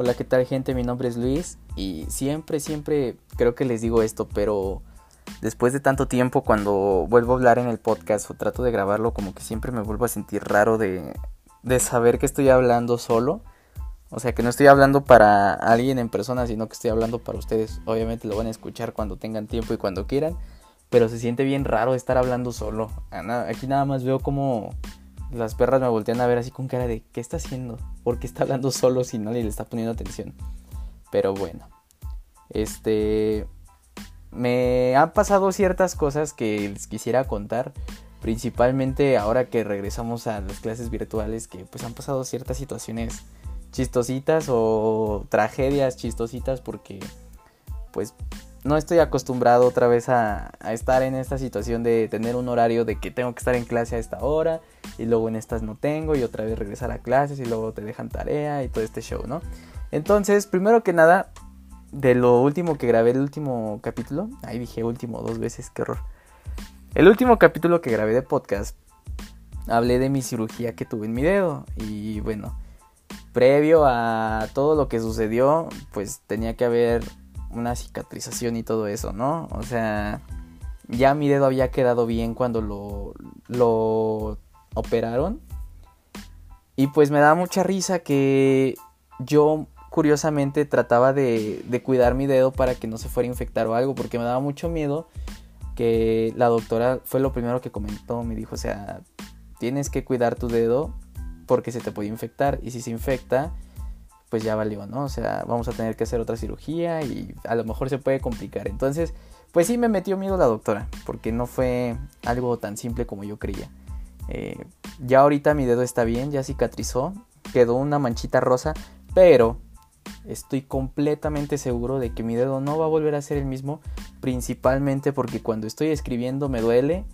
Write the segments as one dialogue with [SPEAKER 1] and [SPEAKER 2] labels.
[SPEAKER 1] Hola, ¿qué tal gente? Mi nombre es Luis y siempre, siempre creo que les digo esto, pero después de tanto tiempo cuando vuelvo a hablar en el podcast o trato de grabarlo, como que siempre me vuelvo a sentir raro de, de saber que estoy hablando solo. O sea, que no estoy hablando para alguien en persona, sino que estoy hablando para ustedes. Obviamente lo van a escuchar cuando tengan tiempo y cuando quieran, pero se siente bien raro estar hablando solo. Aquí nada más veo como las perras me voltean a ver así con cara de ¿qué está haciendo? ¿Por qué está hablando solo si nadie le está poniendo atención? Pero bueno, este me han pasado ciertas cosas que les quisiera contar, principalmente ahora que regresamos a las clases virtuales que pues han pasado ciertas situaciones chistositas o tragedias chistositas porque pues no estoy acostumbrado otra vez a, estar en esta situación de tener un horario de que tengo que estar en clase a esta hora y luego en estas no tengo y otra vez regresar a clases y luego te dejan tarea y todo este show, ¿no? Entonces, primero que nada, de lo último que grabé, el último capítulo, ahí dije último dos veces, qué horror. El último capítulo que grabé de podcast, hablé de mi cirugía que tuve en mi dedo y bueno, previo a todo lo que sucedió, pues tenía que haber una cicatrización y todo eso, ¿no? O sea, ya mi dedo había quedado bien cuando lo, lo operaron. Y pues me da mucha risa que yo curiosamente trataba de, de, cuidar mi dedo para que no se fuera a infectar o algo, porque me daba mucho miedo que la doctora fue lo primero que comentó, me dijo, o sea, tienes que cuidar tu dedo porque se te puede infectar y si se infecta, pues ya valió, ¿no? O sea, vamos a tener que hacer otra cirugía y a lo mejor se puede complicar. Entonces, pues sí me metió miedo la doctora, porque no fue algo tan simple como yo creía. Eh, ya ahorita mi dedo está bien, ya cicatrizó, quedó una manchita rosa, pero estoy completamente seguro de que mi dedo no va a volver a ser el mismo, principalmente porque cuando estoy escribiendo me duele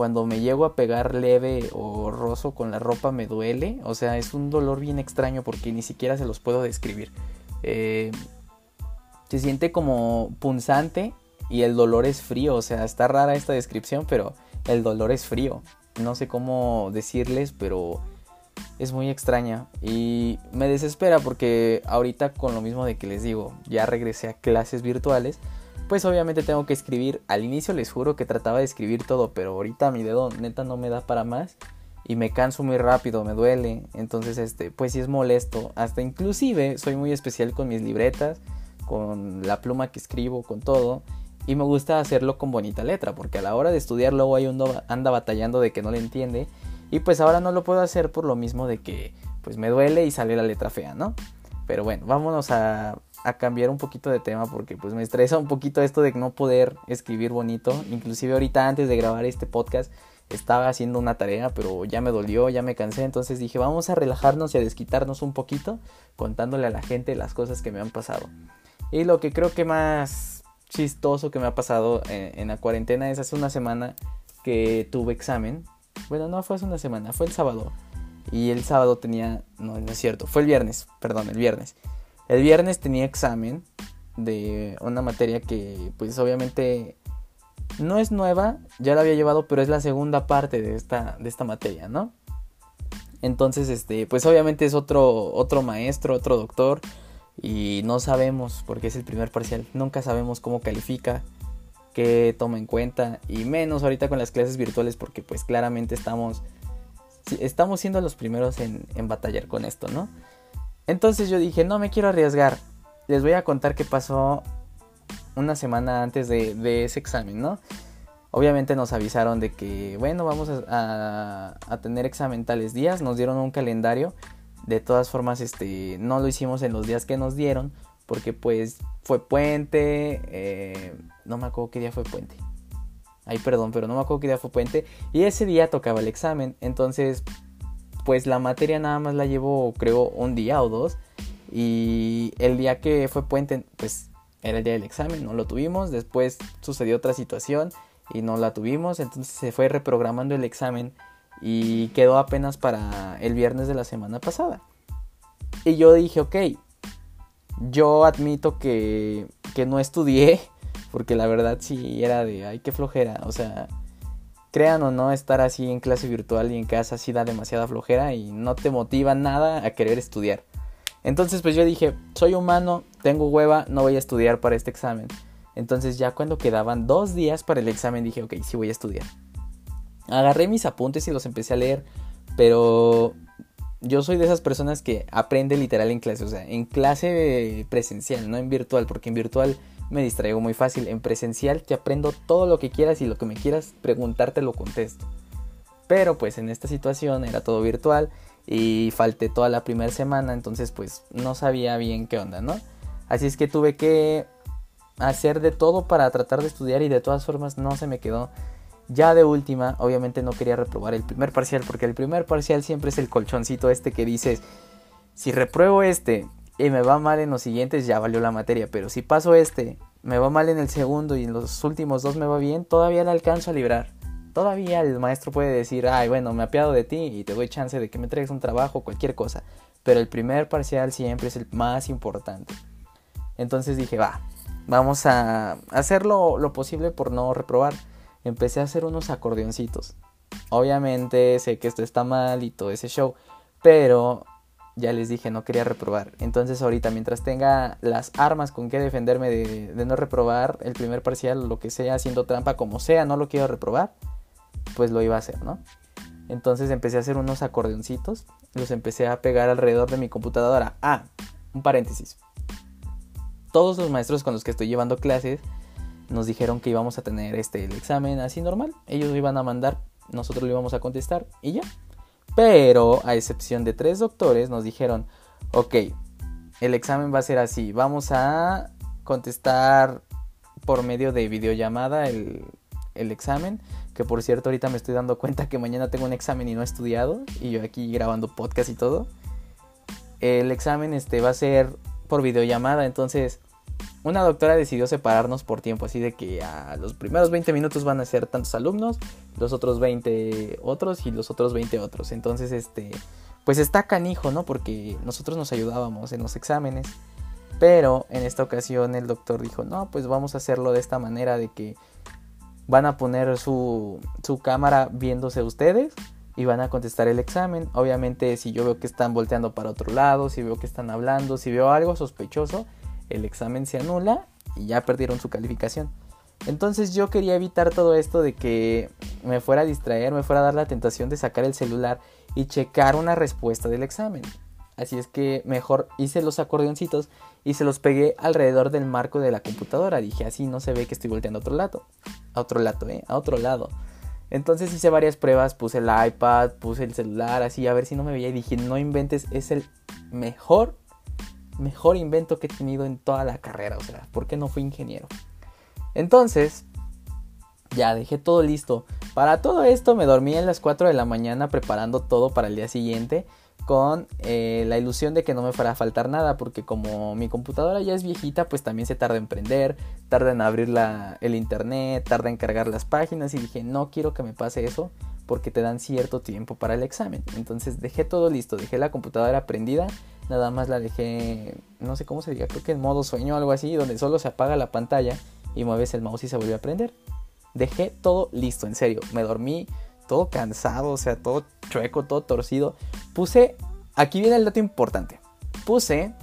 [SPEAKER 1] cuando me llego a pegar leve o roso con la ropa me duele. O sea, es un dolor bien extraño porque ni siquiera se los puedo describir. Eh, se siente como punzante y el dolor es frío. O sea, está rara esta descripción, pero el dolor es frío. No sé cómo decirles, pero es muy extraña. Y me desespera porque ahorita con lo mismo de que les digo, ya regresé a clases virtuales pues obviamente tengo que escribir. Al inicio les juro que trataba de escribir todo, pero ahorita mi dedo neta no me da para más y me canso muy rápido, me duele. Entonces, este, pues sí es molesto. Hasta inclusive soy muy especial con mis libretas, con la pluma que escribo, con todo. Y me gusta hacerlo con bonita letra, porque a la hora de estudiar luego hay uno anda batallando de que no le entiende. Y pues ahora no lo puedo hacer por lo mismo de que pues me duele y sale la letra fea, ¿no? Pero bueno, vámonos a, a cambiar un poquito de tema porque pues me estresa un poquito esto de no poder escribir bonito. Inclusive ahorita antes de grabar este podcast estaba haciendo una tarea pero ya me dolió, ya me cansé. Entonces dije vamos a relajarnos y a desquitarnos un poquito contándole a la gente las cosas que me han pasado. Y lo que creo que más chistoso que me ha pasado en, en la cuarentena es hace una semana que tuve examen. Bueno, no fue hace una semana, fue el sábado. Y el sábado tenía, no, no es cierto, fue el viernes, perdón, el viernes. El viernes tenía examen de una materia que pues obviamente no es nueva, ya la había llevado, pero es la segunda parte de esta, de esta materia, ¿no? Entonces, este, pues obviamente es otro, otro maestro, otro doctor, y no sabemos, porque es el primer parcial, nunca sabemos cómo califica, qué toma en cuenta, y menos ahorita con las clases virtuales, porque pues claramente estamos, estamos siendo los primeros en, en batallar con esto, ¿no? Entonces yo dije, no me quiero arriesgar. Les voy a contar qué pasó una semana antes de, ese examen, ¿no? Obviamente nos avisaron de que, bueno, vamos a, tener examen tales días, nos dieron un calendario. De todas formas, este, no lo hicimos en los días que nos dieron, porque pues fue puente, eh, no me acuerdo qué día fue puente. Ay, perdón, pero no me acuerdo qué día fue puente. Y ese día tocaba el examen, entonces pues la materia nada más la llevo creo un día o dos. Y el día que fue puente, pues era el día del examen, no lo tuvimos. Después sucedió otra situación y no la tuvimos. Entonces se fue reprogramando el examen y quedó apenas para el viernes de la semana pasada. Y yo dije, ok, yo admito que, que no estudié, porque la verdad sí era de, ay, qué flojera. O sea, crean o no, estar así en clase virtual y en casa sí da demasiada flojera y no te motiva nada a querer estudiar. Entonces pues yo dije, soy humano, tengo hueva, no voy a estudiar para este examen. Entonces ya cuando quedaban dos días para el examen dije, ok, sí voy a estudiar. Agarré mis apuntes y los empecé a leer, pero yo soy de esas personas que aprende literal en clase, o sea, en clase presencial, no en virtual, porque en virtual me distraigo muy fácil. En presencial te aprendo todo lo que quieras y lo que me quieras preguntar te lo contesto. Pero pues en esta situación era todo virtual y falté toda la primera semana, entonces pues no sabía bien qué onda, ¿no? Así es que tuve que hacer de todo para tratar de estudiar y de todas formas no se me quedó. Ya de última, obviamente no quería reprobar el primer parcial porque el primer parcial siempre es el colchoncito este que dices, si repruebo este y me va mal en los siguientes ya valió la materia, pero si paso este, me va mal en el segundo y en los últimos dos me va bien, todavía le alcanzo a librar. Todavía el maestro puede decir, ay, bueno, me apiado de ti y te doy chance de que me traigas un trabajo, cualquier cosa. Pero el primer parcial siempre es el más importante. Entonces dije, va, vamos a hacer lo, posible por no reprobar. Empecé a hacer unos acordeoncitos. Obviamente sé que esto está mal y todo ese show, pero ya les dije, no quería reprobar. Entonces ahorita, mientras tenga las armas con que defenderme de, no reprobar el primer parcial, lo que sea, haciendo trampa, como sea, no lo quiero reprobar, pues lo iba a hacer, ¿no? Entonces empecé a hacer unos acordeoncitos, los empecé a pegar alrededor de mi computadora. Ah, un paréntesis todos los maestros con los que estoy llevando clases nos dijeron que íbamos a tener este el examen así normal. Ellos lo iban a mandar, nosotros lo íbamos a contestar y ya. Pero a excepción de tres doctores nos dijeron, ok, el examen va a ser así, vamos a contestar por medio de videollamada el, el examen, que por cierto ahorita me estoy dando cuenta que mañana tengo un examen y no he estudiado, y yo aquí grabando podcast y todo. El examen este va a ser por videollamada. Entonces, una doctora decidió separarnos por tiempo, así de que a los primeros 20 minutos van a ser tantos alumnos, los otros 20 otros y los otros 20 otros. Entonces, este, pues está canijo, ¿no? Porque nosotros nos ayudábamos en los exámenes. Pero en esta ocasión el doctor dijo, no, pues vamos a hacerlo de esta manera de que van a poner su, su cámara viéndose ustedes y van a contestar el examen. Obviamente si yo veo que están volteando para otro lado, si veo que están hablando, si veo algo sospechoso, el examen se anula y ya perdieron su calificación. Entonces yo quería evitar todo esto de que me fuera a distraer, me fuera a dar la tentación de sacar el celular y checar una respuesta del examen. Así es que mejor hice los acordeoncitos y se los pegué alrededor del marco de la computadora. Dije, así no se ve que estoy volteando a otro lado. A otro lado, ¿eh? A otro lado. Entonces hice varias pruebas, puse el iPad, puse el celular, así a ver si no me veía y dije, no inventes, es el mejor, mejor invento que he tenido en toda la carrera, o sea, ¿por qué no fui ingeniero? Entonces, ya dejé todo listo. Para todo esto me dormí a las 4 de la mañana preparando todo para el día siguiente con eh, la ilusión de que no me fuera a faltar nada, porque como mi computadora ya es viejita, pues también se tarda en prender, tarda en abrir el internet, tarda en cargar las páginas y dije, no quiero que me pase eso porque te dan cierto tiempo para el examen. Entonces dejé todo listo, dejé la computadora prendida, nada más la dejé, no sé cómo se diga, creo que en modo sueño o algo así, donde solo se apaga la pantalla y mueves el mouse y se vuelve a prender. Dejé todo listo, en serio, me dormí todo cansado, o sea, todo chueco, todo torcido. Puse, aquí viene el dato importante. Puse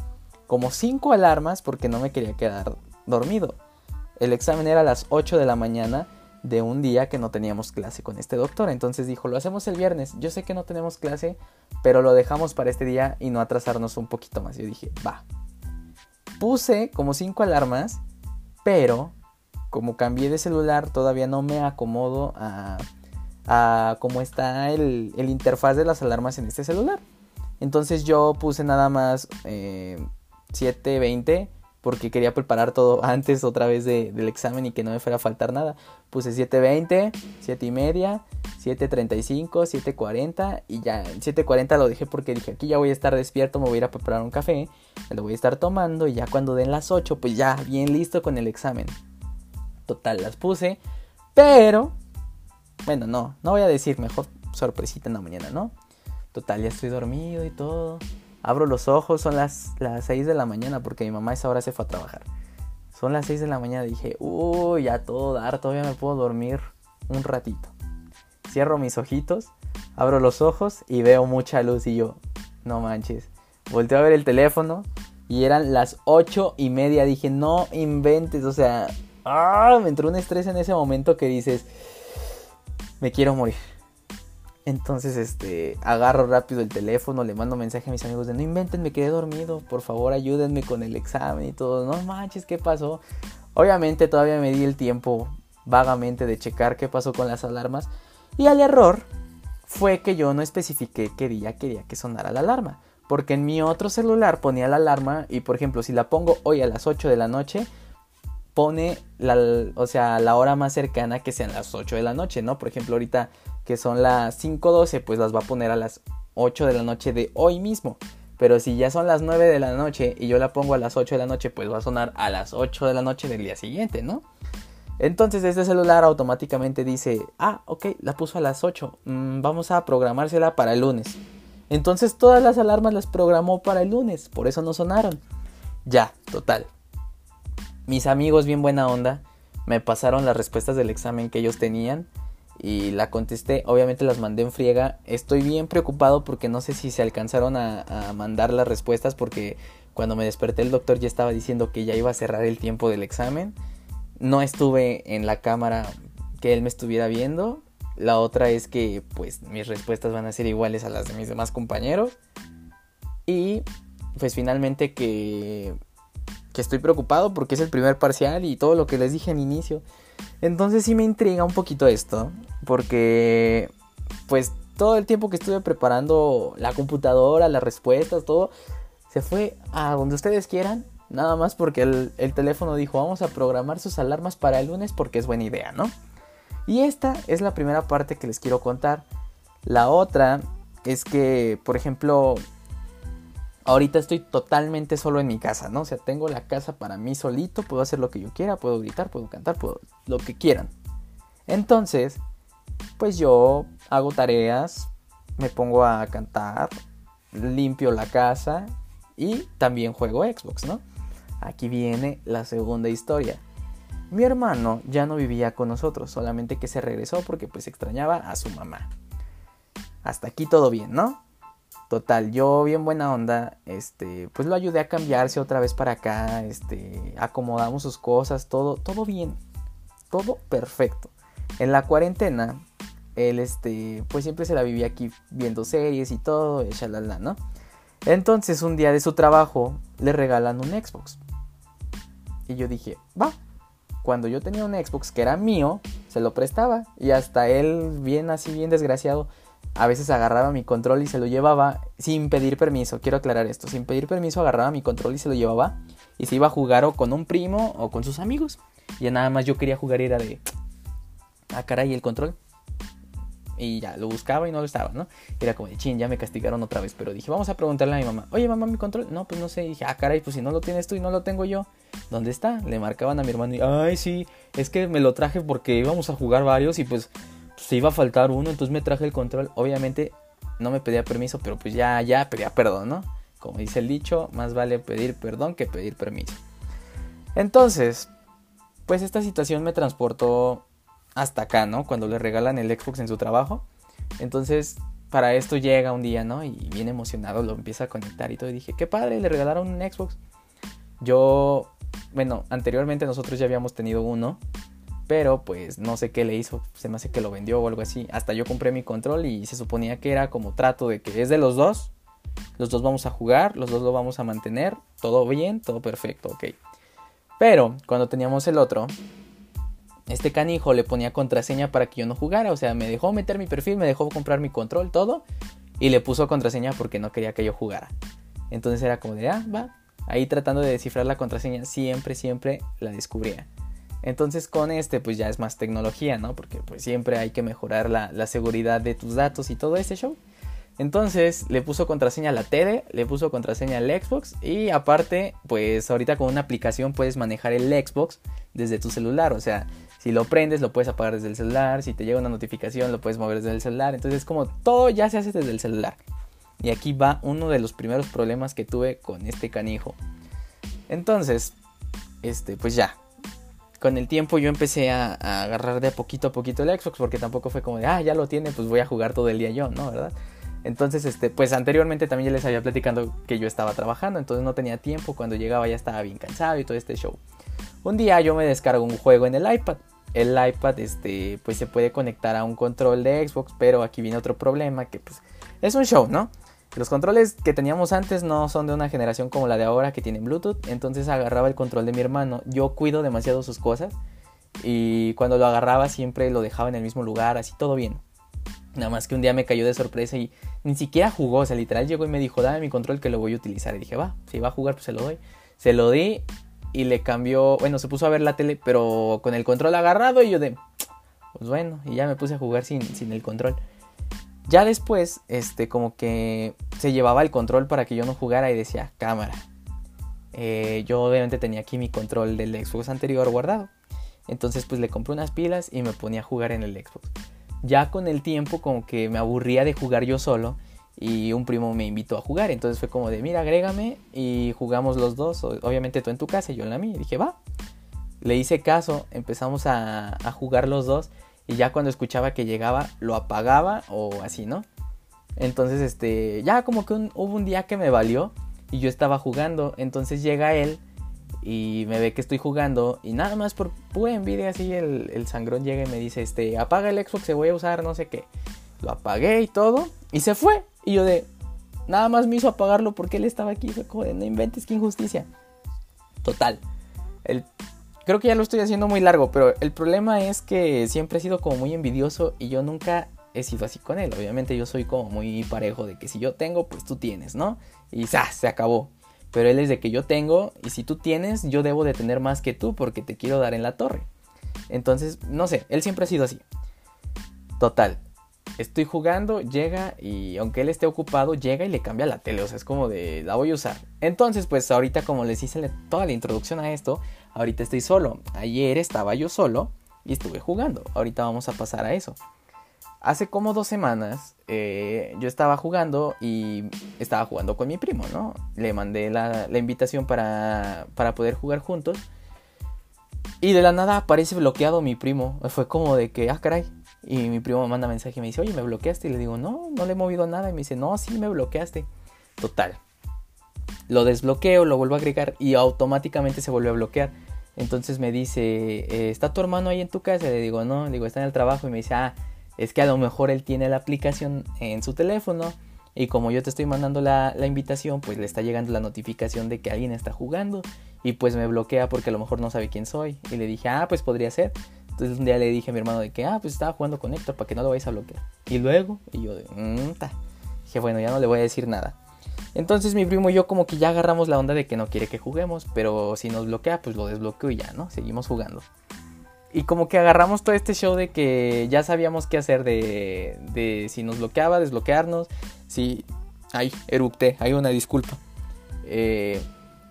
[SPEAKER 1] como 5 alarmas porque no me quería quedar dormido. El examen era a las 8 de la mañana de un día que no teníamos clase con este doctor. Entonces dijo, lo hacemos el viernes. Yo sé que no tenemos clase, pero lo dejamos para este día y no atrasarnos un poquito más. Yo dije, va. Puse como 5 alarmas, pero como cambié de celular, todavía no me acomodo a cómo está el, interfaz de las alarmas en este celular. Entonces yo puse nada más 720 eh, porque quería preparar todo antes otra vez del examen y que no me fuera a faltar nada. Puse 720, 7 y media, 735, 740 y ya en 740 lo dejé porque dije aquí ya voy a estar despierto, me voy a ir a preparar un café, me lo voy a estar tomando y ya cuando den las 8 pues ya bien listo con el examen. Total, las puse, pero bueno, no, no voy a decir mejor sorpresita en la mañana, ¿no? Total, ya estoy dormido y todo. Abro los ojos, son las, las 6 de la mañana porque mi mamá a esa hora se fue a trabajar. Son las 6 de la mañana, dije, uy, ya todo dar, todavía me puedo dormir un ratito. Cierro mis ojitos, abro los ojos y veo mucha luz y yo, no manches, volteé a ver el teléfono y eran las ocho y media. Dije, no inventes, o sea, ¡ah! me entró un estrés en ese momento que dices, me quiero morir. Entonces, este, agarro rápido el teléfono, le mando mensaje a mis amigos de no inventen, me quedé dormido, por favor ayúdenme con el examen y todo. No manches, ¿qué pasó? Obviamente todavía me di el tiempo vagamente de checar qué pasó con las alarmas. Y el error fue que yo no especifiqué qué día quería que sonara la alarma. Porque en mi otro celular ponía la alarma y por ejemplo si la pongo hoy a las 8 de la noche, pone la, o sea, la hora más cercana que sean las 8 de la noche, ¿no? Por ejemplo ahorita que son las 5.12, pues las va a poner a las 8 de la noche de hoy mismo. Pero si ya son las 9 de la noche y yo la pongo a las 8 de la noche, pues va a sonar a las 8 de la noche del día siguiente, ¿no? Entonces este celular automáticamente dice, ah, ok, la puso a las 8, mm, vamos a programársela para el lunes. Entonces todas las alarmas las programó para el lunes, por eso no sonaron. Ya, total. Mis amigos bien buena onda me pasaron las respuestas del examen que ellos tenían y la contesté. Obviamente las mandé en friega. Estoy bien preocupado porque no sé si se alcanzaron a, mandar las respuestas porque cuando me desperté el doctor ya estaba diciendo que ya iba a cerrar el tiempo del examen. No estuve en la cámara que él me estuviera viendo. La otra es que pues mis respuestas van a ser iguales a las de mis demás compañeros. Y pues finalmente que, que estoy preocupado porque es el primer parcial y todo lo que les dije al inicio. Entonces sí me intriga un poquito esto, porque pues todo el tiempo que estuve preparando la computadora, las respuestas, todo, se fue a donde ustedes quieran, nada más porque el, teléfono dijo vamos a programar sus alarmas para el lunes porque es buena idea, ¿no? Y esta es la primera parte que les quiero contar. La otra es que, por ejemplo, ahorita estoy totalmente solo en mi casa, ¿no? O sea, tengo la casa para mí solito, puedo hacer lo que yo quiera, puedo gritar, puedo cantar, puedo lo que quieran. Entonces, pues yo hago tareas, me pongo a cantar, limpio la casa y también juego Xbox, ¿no? Aquí viene la segunda historia. Mi hermano ya no vivía con nosotros, solamente que se regresó porque pues extrañaba a su mamá. Hasta aquí todo bien, ¿no? Total, yo bien buena onda, este, pues lo ayudé a cambiarse otra vez para acá, este, acomodamos sus cosas, todo, todo bien, todo perfecto. En la cuarentena, él, este, pues siempre se la vivía aquí viendo series y todo, y shalala, ¿no? Entonces un día de su trabajo le regalan un Xbox. Y yo dije, va. Cuando yo tenía un Xbox que era mío, se lo prestaba. Y hasta él, bien así, bien desgraciado, a veces agarraba mi control y se lo llevaba sin pedir permiso. Quiero aclarar esto. Sin pedir permiso agarraba mi control y se lo llevaba. Y se iba a jugar o con un primo o con sus amigos. Y nada más yo quería jugar era de... Ah, caray, el control. Y ya, lo buscaba y no lo estaba, ¿no? Era como de chin, ya me castigaron otra vez. Pero dije, vamos a preguntarle a mi mamá. Oye, mamá, mi control. No, pues no sé. Dije, ah, caray, pues si no lo tienes tú y no lo tengo yo. ¿Dónde está? Le marcaban a mi hermano y, ay, sí, es que me lo traje porque íbamos a jugar varios y pues se iba a faltar uno, entonces me traje el control. Obviamente no me pedía permiso, pero pues ya, ya pedía perdón, ¿no? Como dice el dicho, más vale pedir perdón que pedir permiso. Entonces, pues esta situación me transportó hasta acá, ¿no? Cuando le regalan el Xbox en su trabajo. Entonces, para esto llega un día, ¿no? Y bien emocionado lo empieza a conectar y todo. Y dije, qué padre, le regalaron un Xbox. Yo, bueno, anteriormente nosotros ya habíamos tenido uno pero pues no sé qué le hizo, se me hace que lo vendió o algo así. Hasta yo compré mi control y se suponía que era como trato de que es de los dos. Los dos vamos a jugar, los dos lo vamos a mantener, todo bien, todo perfecto, ok. Pero cuando teníamos el otro, este canijo le ponía contraseña para que yo no jugara. O sea, me dejó meter mi perfil, me dejó comprar mi control, todo. Y le puso contraseña porque no quería que yo jugara. Entonces era como de, ah, va. Ahí tratando de descifrar la contraseña, siempre, siempre la descubría. Entonces con este pues ya es más tecnología, ¿no? Porque pues siempre hay que mejorar la, seguridad de tus datos y todo ese show. Entonces le puso contraseña a la tele, le puso contraseña al Xbox y aparte pues ahorita con una aplicación puedes manejar el Xbox desde tu celular. O sea, si lo prendes lo puedes apagar desde el celular, si te llega una notificación lo puedes mover desde el celular. Entonces como todo ya se hace desde el celular. Y aquí va uno de los primeros problemas que tuve con este canijo. Entonces, este, pues ya, con el tiempo yo empecé a, agarrar de poquito a poquito el Xbox porque tampoco fue como de, ah, ya lo tiene, pues voy a jugar todo el día yo, ¿no? ¿Verdad? Entonces, este, pues anteriormente también ya les había platicando que yo estaba trabajando, entonces no tenía tiempo, cuando llegaba ya estaba bien cansado y todo este show. Un día yo me descargo un juego en el iPad. El iPad, este, pues se puede conectar a un control de Xbox, pero aquí viene otro problema que pues es un show, ¿no? Los controles que teníamos antes no son de una generación como la de ahora que tienen Bluetooth, entonces agarraba el control de mi hermano. Yo cuido demasiado sus cosas y cuando lo agarraba siempre lo dejaba en el mismo lugar, así todo bien. Nada más que un día me cayó de sorpresa y ni siquiera jugó, o sea, literal llegó y me dijo, dame mi control que lo voy a utilizar. Y dije, va, si va a jugar, pues se lo doy. Se lo di y le cambió, bueno, se puso a ver la tele, pero con el control agarrado y yo de, pues bueno, y ya me puse a jugar sin, sin el control. Ya después, este, como que se llevaba el control para que yo no jugara y decía, cámara. Eh, yo obviamente tenía aquí mi control del Xbox anterior guardado. Entonces pues le compré unas pilas y me ponía a jugar en el Xbox. Ya con el tiempo como que me aburría de jugar yo solo y un primo me invitó a jugar. Entonces fue como de, mira, agrégame y jugamos los dos. Obviamente tú en tu casa y yo en la mía. Y dije, va. Le hice caso, empezamos a, jugar los dos y ya cuando escuchaba que llegaba lo apagaba o así, ¿no? Entonces, este, ya como que hubo un día que me valió y yo estaba jugando. Entonces llega él y me ve que estoy jugando y nada más por pura envidia así el, el sangrón llega y me dice, este, apaga el Xbox, se voy a usar no sé qué. Lo apagué y todo y se fue. Y yo de, nada más me hizo apagarlo porque él estaba aquí. Fue como de, no inventes, qué injusticia. Total. El, creo que ya lo estoy haciendo muy largo, pero el problema es que siempre he sido como muy envidioso y yo nunca he sido así con él. Obviamente yo soy como muy parejo de que si yo tengo, pues tú tienes, ¿no? Y ¡zas! se acabó. Pero él es de que yo tengo y si tú tienes, yo debo de tener más que tú porque te quiero dar en la torre. Entonces, no sé, él siempre ha sido así. Total estoy jugando, llega y aunque él esté ocupado, llega y le cambia la tele. O sea, es como de, la voy a usar. Entonces, pues ahorita como les hice toda la introducción a esto, ahorita estoy solo. Ayer estaba yo solo y estuve jugando. Ahorita vamos a pasar a eso. Hace como dos semanas eh, yo estaba jugando y estaba jugando con mi primo, ¿no? Le mandé la, invitación para, para poder jugar juntos. Y de la nada aparece bloqueado mi primo. Fue como de que, ah, caray, y mi primo me manda mensaje y me dice, oye, ¿me bloqueaste? Y le digo, no, no le he movido nada. Y me dice, no, sí, me bloqueaste. Total. Lo desbloqueo, lo vuelvo a agregar y automáticamente se vuelve a bloquear. Entonces me dice, eh, ¿está tu hermano ahí en tu casa? Le digo, no, le digo, está en el trabajo. Y me dice, ah, es que a lo mejor él tiene la aplicación en su teléfono. Y como yo te estoy mandando la, invitación, pues le está llegando la notificación de que alguien está jugando. Y pues me bloquea porque a lo mejor no sabe quién soy. Y le dije, ah, pues podría ser. Entonces un día le dije a mi hermano de que, ah, pues estaba jugando con Héctor para que no lo vayas a bloquear. Y luego, y yo de, Dije, bueno, ya no le voy a decir nada. Entonces mi primo y yo como que ya agarramos la onda de que no quiere que juguemos, pero si nos bloquea, pues lo desbloqueo y ya, ¿no? Seguimos jugando. Y como que agarramos todo este show de que ya sabíamos qué hacer de, de si nos bloqueaba, desbloquearnos. Si... Ay, eructé, hay una disculpa. Eh,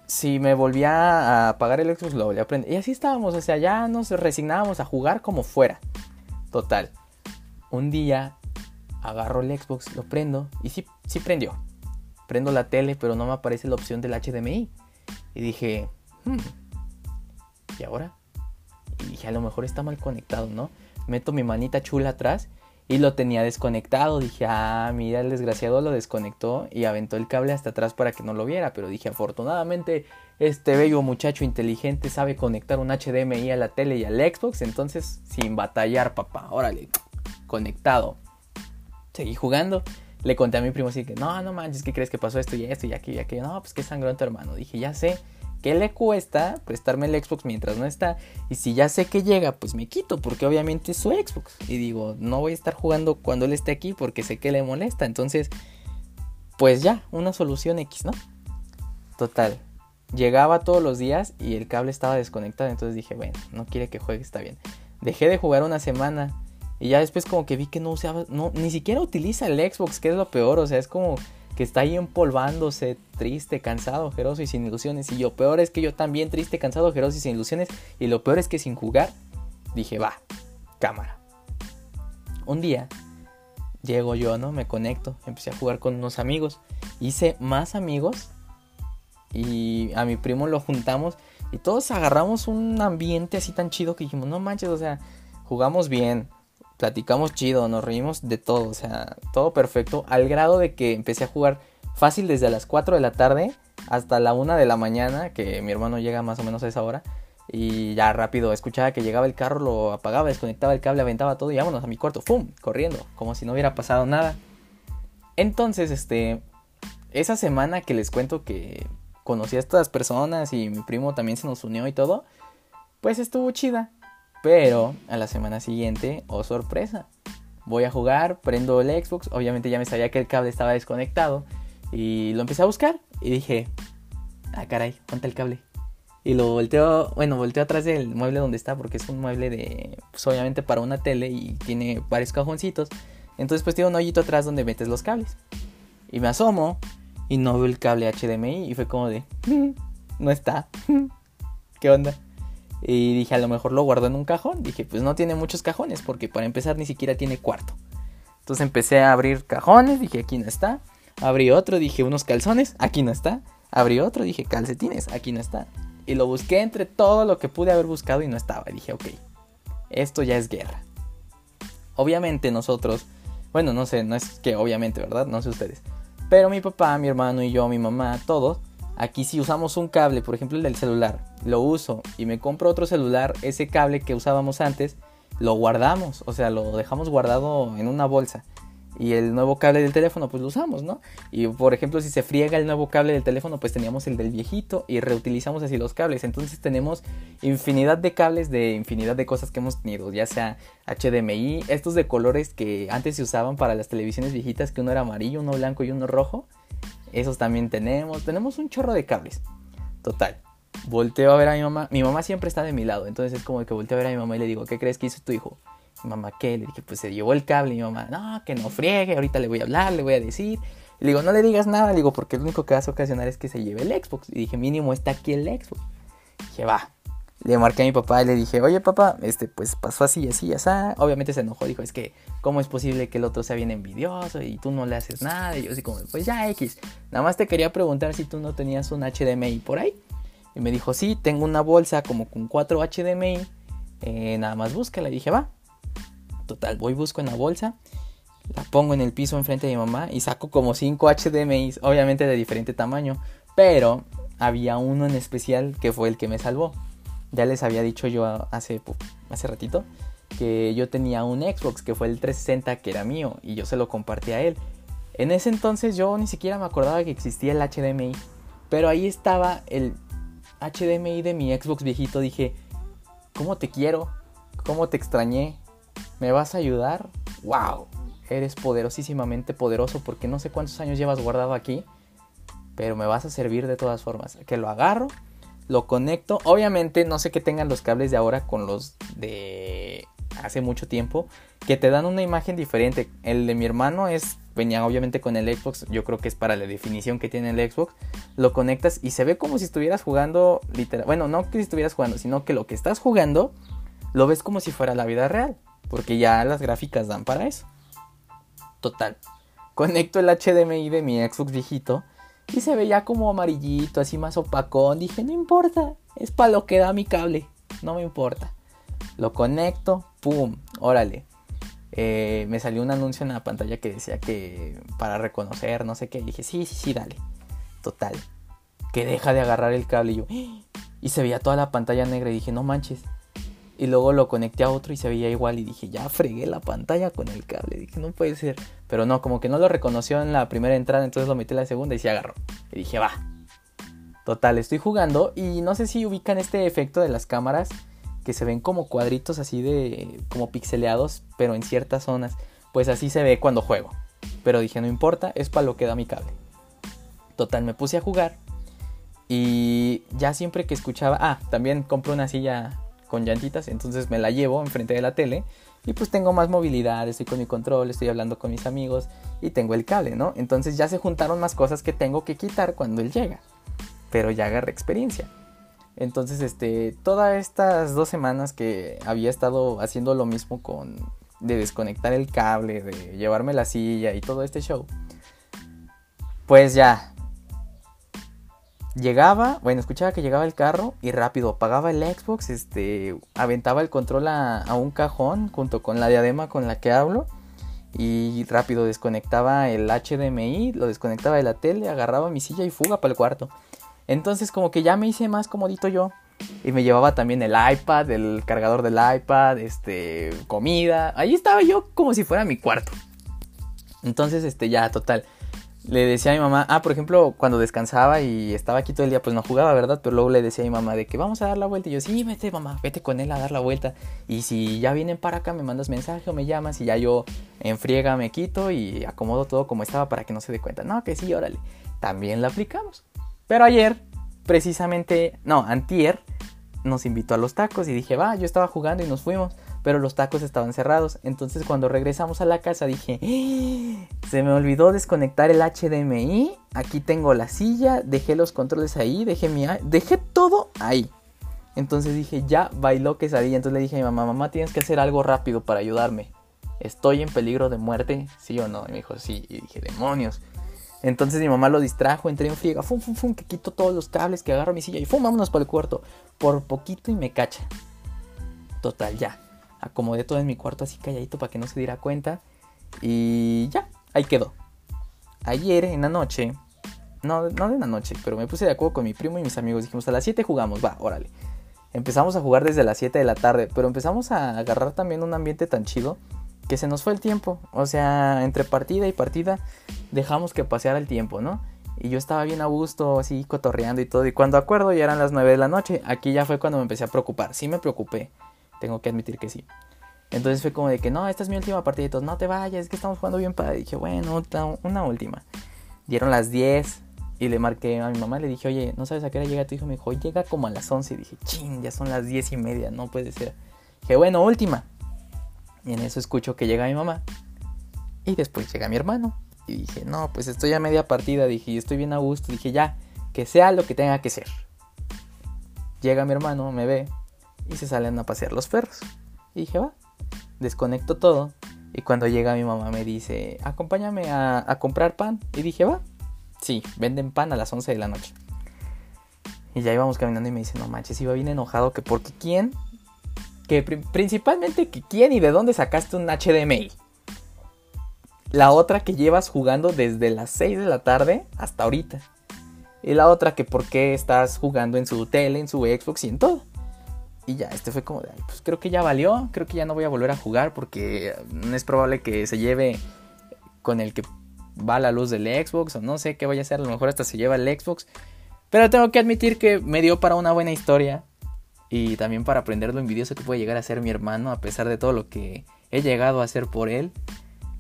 [SPEAKER 1] si me volvía a apagar el Xbox, lo volvía a prender. Y así estábamos, o sea, ya nos resignábamos a jugar como fuera. Total. Un día agarro el Xbox, lo prendo y sí, sí prendió. Prendo la tele, pero no me aparece la opción del HDMI. Y dije, hmm, ¿y ahora? Y dije, a lo mejor está mal conectado, ¿no? Meto mi manita chula atrás y lo tenía desconectado. Dije, ah, mira, el desgraciado lo desconectó y aventó el cable hasta atrás para que no lo viera. Pero dije, afortunadamente, este bello muchacho inteligente sabe conectar un HDMI a la tele y al Xbox. Entonces, sin batallar, papá, órale, conectado. Seguí jugando. Le conté a mi primo así que, no, no manches, ¿qué crees que pasó esto y esto y aquello y aquello? No, pues qué sangrón tu hermano. Dije, ya sé ¿Qué le cuesta prestarme el Xbox mientras no está? Y si ya sé que llega, pues me quito, porque obviamente es su Xbox. Y digo, no voy a estar jugando cuando él esté aquí porque sé que le molesta. Entonces, pues ya, una solución X, ¿no? Total. Llegaba todos los días y el cable estaba desconectado. Entonces dije, bueno, no quiere que juegue, está bien. Dejé de jugar una semana. Y ya después como que vi que no usaba, no, ni siquiera utiliza el Xbox, que es lo peor. O sea, es como que está ahí empolvándose, triste, cansado, ojeroso y sin ilusiones. Y lo peor es que yo también triste, cansado, ojeroso y sin ilusiones. Y lo peor es que sin jugar, dije, va, cámara. Un día, llego yo, ¿no? Me conecto, empecé a jugar con unos amigos. Hice más amigos y a mi primo lo juntamos y todos agarramos un ambiente así tan chido que dijimos, no manches, o sea, jugamos bien, platicamos chido, nos reímos de todo, o sea, todo perfecto, al grado de que empecé a jugar fácil desde las 4 de la tarde hasta la 1 de la mañana, que mi hermano llega más o menos a esa hora, y ya rápido escuchaba que llegaba el carro, lo apagaba, desconectaba el cable, aventaba todo y vámonos a mi cuarto, ¡fum! corriendo, como si no hubiera pasado nada. Entonces, este, esa semana que les cuento que conocí a estas personas y mi primo también se nos unió y todo, pues estuvo chida. Pero a la semana siguiente, oh sorpresa, voy a jugar, prendo el Xbox, obviamente ya me sabía que el cable estaba desconectado y lo empecé a buscar y dije, ah caray, ponte el cable. Y lo volteo, bueno, volteo atrás del mueble donde está porque es un mueble de, pues obviamente para una tele y tiene varios cajoncitos. Entonces pues tiene un hoyito atrás donde metes los cables. Y me asomo y no veo el cable HDMI y fue como de, mm, no está. ¿Qué onda? Y dije, a lo mejor lo guardo en un cajón. Dije, pues no tiene muchos cajones porque para empezar ni siquiera tiene cuarto. Entonces empecé a abrir cajones, dije, aquí no está. Abrí otro, dije, unos calzones, aquí no está. Abrí otro, dije, calcetines, aquí no está. Y lo busqué entre todo lo que pude haber buscado y no estaba. Dije, ok, esto ya es guerra. Obviamente nosotros, bueno, no sé, no es que obviamente, ¿verdad? No sé ustedes. Pero mi papá, mi hermano y yo, mi mamá, todos, aquí si usamos un cable, por ejemplo el del celular, lo uso y me compro otro celular, ese cable que usábamos antes, lo guardamos, o sea, lo dejamos guardado en una bolsa y el nuevo cable del teléfono pues lo usamos, ¿no? Y por ejemplo si se friega el nuevo cable del teléfono pues teníamos el del viejito y reutilizamos así los cables. Entonces tenemos infinidad de cables de infinidad de cosas que hemos tenido, ya sea HDMI, estos de colores que antes se usaban para las televisiones viejitas, que uno era amarillo, uno blanco y uno rojo. Esos también tenemos, tenemos un chorro de cables. Total. Volteo a ver a mi mamá. Mi mamá siempre está de mi lado, entonces es como que volteo a ver a mi mamá y le digo, ¿qué crees que hizo tu hijo? mamá, ¿qué? Le dije, pues se llevó el cable. Y mi mamá, no, que no friegue, ahorita le voy a hablar, le voy a decir. le digo, no le digas nada, le digo, porque lo único que vas a ocasionar es que se lleve el Xbox. Y dije, mínimo está aquí el Xbox. dije, va. Le marqué a mi papá y le dije, oye papá, este pues pasó así, así, así. Obviamente se enojó, dijo, es que, ¿cómo es posible que el otro sea bien envidioso y tú no le haces nada? Y yo así como, pues ya X. Nada más te quería preguntar si tú no tenías un HDMI por ahí. Y me dijo, sí, tengo una bolsa como con cuatro HDMI. Eh, nada más búscala. Y dije, va. Total, voy, busco en la bolsa, la pongo en el piso enfrente de mi mamá y saco como 5 HDMI, obviamente de diferente tamaño, pero había uno en especial que fue el que me salvó. Ya les había dicho yo hace, hace ratito que yo tenía un Xbox que fue el 360 que era mío y yo se lo compartí a él. En ese entonces yo ni siquiera me acordaba que existía el HDMI, pero ahí estaba el HDMI de mi Xbox viejito. Dije, ¿cómo te quiero? ¿Cómo te extrañé? ¿Me vas a ayudar? ¡Wow! Eres poderosísimamente poderoso porque no sé cuántos años llevas guardado aquí, pero me vas a servir de todas formas. Que lo agarro, lo conecto. Obviamente no sé que tengan los cables de ahora con los de hace mucho tiempo, que te dan una imagen diferente. El de mi hermano es venía obviamente con el Xbox, yo creo que es para la definición que tiene el Xbox. Lo conectas y se ve como si estuvieras jugando literal, bueno, no que estuvieras jugando, sino que lo que estás jugando lo ves como si fuera la vida real. Porque ya las gráficas dan para eso. Total. Conecto el HDMI de mi Xbox viejito y se veía como amarillito, así más opacón. Dije, no importa, es para lo que da mi cable, no me importa. Lo conecto, pum, órale. Eh, me salió un anuncio en la pantalla que decía que para reconocer, no sé qué. dije, sí, sí, sí, dale. Total. Que deja de agarrar el cable y yo. Y se veía toda la pantalla negra y dije, no manches, y luego lo conecté a otro y se veía igual y dije, ya fregué la pantalla con el cable. Dije, no puede ser. Pero no, como que no lo reconoció en la primera entrada, entonces lo metí en la segunda y se agarró. Y dije, va. Total, estoy jugando y no sé si ubican este efecto de las cámaras que se ven como cuadritos así de como pixeleados, pero en ciertas zonas. Pues así se ve cuando juego. Pero dije, no importa, es para lo que da mi cable. Total, me puse a jugar y ya siempre que escuchaba, ah, también compré una silla con llantitas, entonces me la llevo enfrente de la tele y pues tengo más movilidad, estoy con mi control, estoy hablando con mis amigos y tengo el cable, ¿no? Entonces ya se juntaron más cosas que tengo que quitar cuando él llega, pero ya agarré experiencia. Entonces, este, todas estas dos semanas que había estado haciendo lo mismo con de desconectar el cable, de llevarme la silla y todo este show, pues ya llegaba, bueno, escuchaba que llegaba el carro y rápido apagaba el Xbox, este, aventaba el control a, un cajón junto con la diadema con la que hablo y rápido desconectaba el HDMI, lo desconectaba de la tele, agarraba mi silla y fuga para el cuarto. Entonces como que ya me hice más comodito yo y me llevaba también el iPad, el cargador del iPad, este, comida. Ahí estaba yo como si fuera mi cuarto. Entonces, este, ya, total le decía a mi mamá, ah, por ejemplo, cuando descansaba y estaba aquí todo el día, pues no jugaba, ¿verdad? Pero luego le decía a mi mamá de que vamos a dar la vuelta. Y yo, sí, vete, mamá, vete con él a dar la vuelta. Y si ya vienen para acá, me mandas mensaje o me llamas y ya yo en friega me quito y acomodo todo como estaba para que no se dé cuenta. No, que sí, órale. También la aplicamos. Pero ayer, precisamente, no, antier, nos invitó a los tacos y dije, va, yo estaba jugando y nos fuimos pero los tacos estaban cerrados. Entonces cuando regresamos a la casa dije, ¡Ah! se me olvidó desconectar el HDMI, aquí tengo la silla, dejé los controles ahí, dejé mi dejé todo ahí. Entonces dije, ya bailó quesadilla. Entonces le dije a mi mamá, mamá, tienes que hacer algo rápido para ayudarme. ¿Estoy en peligro de muerte? ¿Sí o no? Y me dijo, sí. Y dije, demonios. Entonces mi mamá lo distrajo, entré en friega, fum, fum, fum, que quito todos los cables, que agarro mi silla y fum, vámonos para el cuarto. Por poquito y me cacha. Total, ya acomodé todo en mi cuarto así calladito para que no se diera cuenta. Y ya, ahí quedó. Ayer en la noche, no, no en la noche, pero me puse de acuerdo con mi primo y mis amigos. Dijimos, a las 7 jugamos, va, órale. Empezamos a jugar desde las 7 de la tarde, pero empezamos a agarrar también un ambiente tan chido que se nos fue el tiempo. O sea, entre partida y partida dejamos que paseara el tiempo, ¿no? Y yo estaba bien a gusto, así cotorreando y todo. Y cuando acuerdo ya eran las 9 de la noche. Aquí ya fue cuando me empecé a preocupar. Sí me preocupé. Tengo que admitir que sí. Entonces fue como de que no, esta es mi última partida y todos, no te vayas, es que estamos jugando bien para. dije, bueno, una última. Dieron las 10 y le marqué a mi mamá, le dije, oye, ¿no sabes a qué hora llega tu hijo? Me dijo, llega como a las 11. Y dije, ching, ya son las 10 y media, no puede ser. Dije, bueno, última. Y en eso escucho que llega mi mamá. Y después llega mi hermano. Y dije, no, pues estoy a media partida. Dije, estoy bien a gusto. Dije, ya, que sea lo que tenga que ser. Llega mi hermano, me ve, y se salen a pasear los perros. Y dije, va, desconecto todo. Y cuando llega mi mamá me dice, acompáñame a, comprar pan. Y dije, va, sí, venden pan a las 11 de la noche. Y ya íbamos caminando y me dice, no manches, iba bien enojado que porque quién, que principalmente que quién y de dónde sacaste un HDMI. La otra que llevas jugando desde las 6 de la tarde hasta ahorita. Y la otra que por qué estás jugando en su tele, en su Xbox y en todo. Y ya, este fue como de, pues creo que ya valió, creo que ya no voy a volver a jugar porque es probable que se lleve con el que va la luz del Xbox o no sé qué vaya a ser, a lo mejor hasta se lleva el Xbox. Pero tengo que admitir que me dio para una buena historia y también para aprender lo envidioso que puede llegar a ser mi hermano a pesar de todo lo que he llegado a hacer por él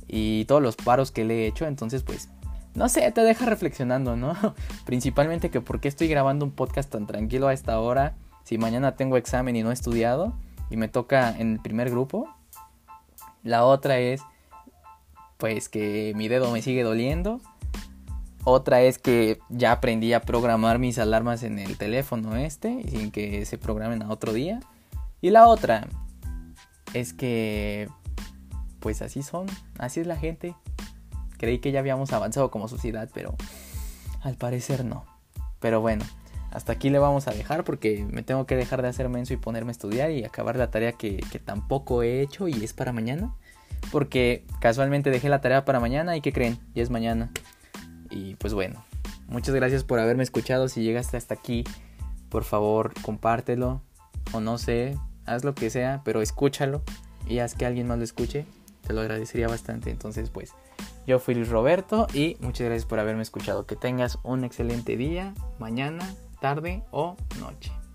[SPEAKER 1] y todos los paros que le he hecho, entonces pues no sé, te deja reflexionando, ¿no? Principalmente que por qué estoy grabando un podcast tan tranquilo a esta hora si mañana tengo examen y no he estudiado y me toca en el primer grupo. La otra es pues que mi dedo me sigue doliendo. Otra es que ya aprendí a programar mis alarmas en el teléfono este sin que se programen a otro día. Y la otra es que pues así son, así es la gente. Creí que ya habíamos avanzado como sociedad, pero al parecer no. Pero bueno, hasta aquí le vamos a dejar porque me tengo que dejar de hacer menso y ponerme a estudiar y acabar la tarea que, tampoco he hecho y es para mañana. Porque casualmente dejé la tarea para mañana y ¿qué creen? Ya es mañana. Y pues bueno, muchas gracias por haberme escuchado. Si llegaste hasta aquí, por favor, compártelo. O no sé, haz lo que sea, pero escúchalo y haz que alguien más lo escuche. Te lo agradecería bastante. Entonces, pues, yo fui Luis Roberto y muchas gracias por haberme escuchado. Que tengas un excelente día, mañana tarde o noche.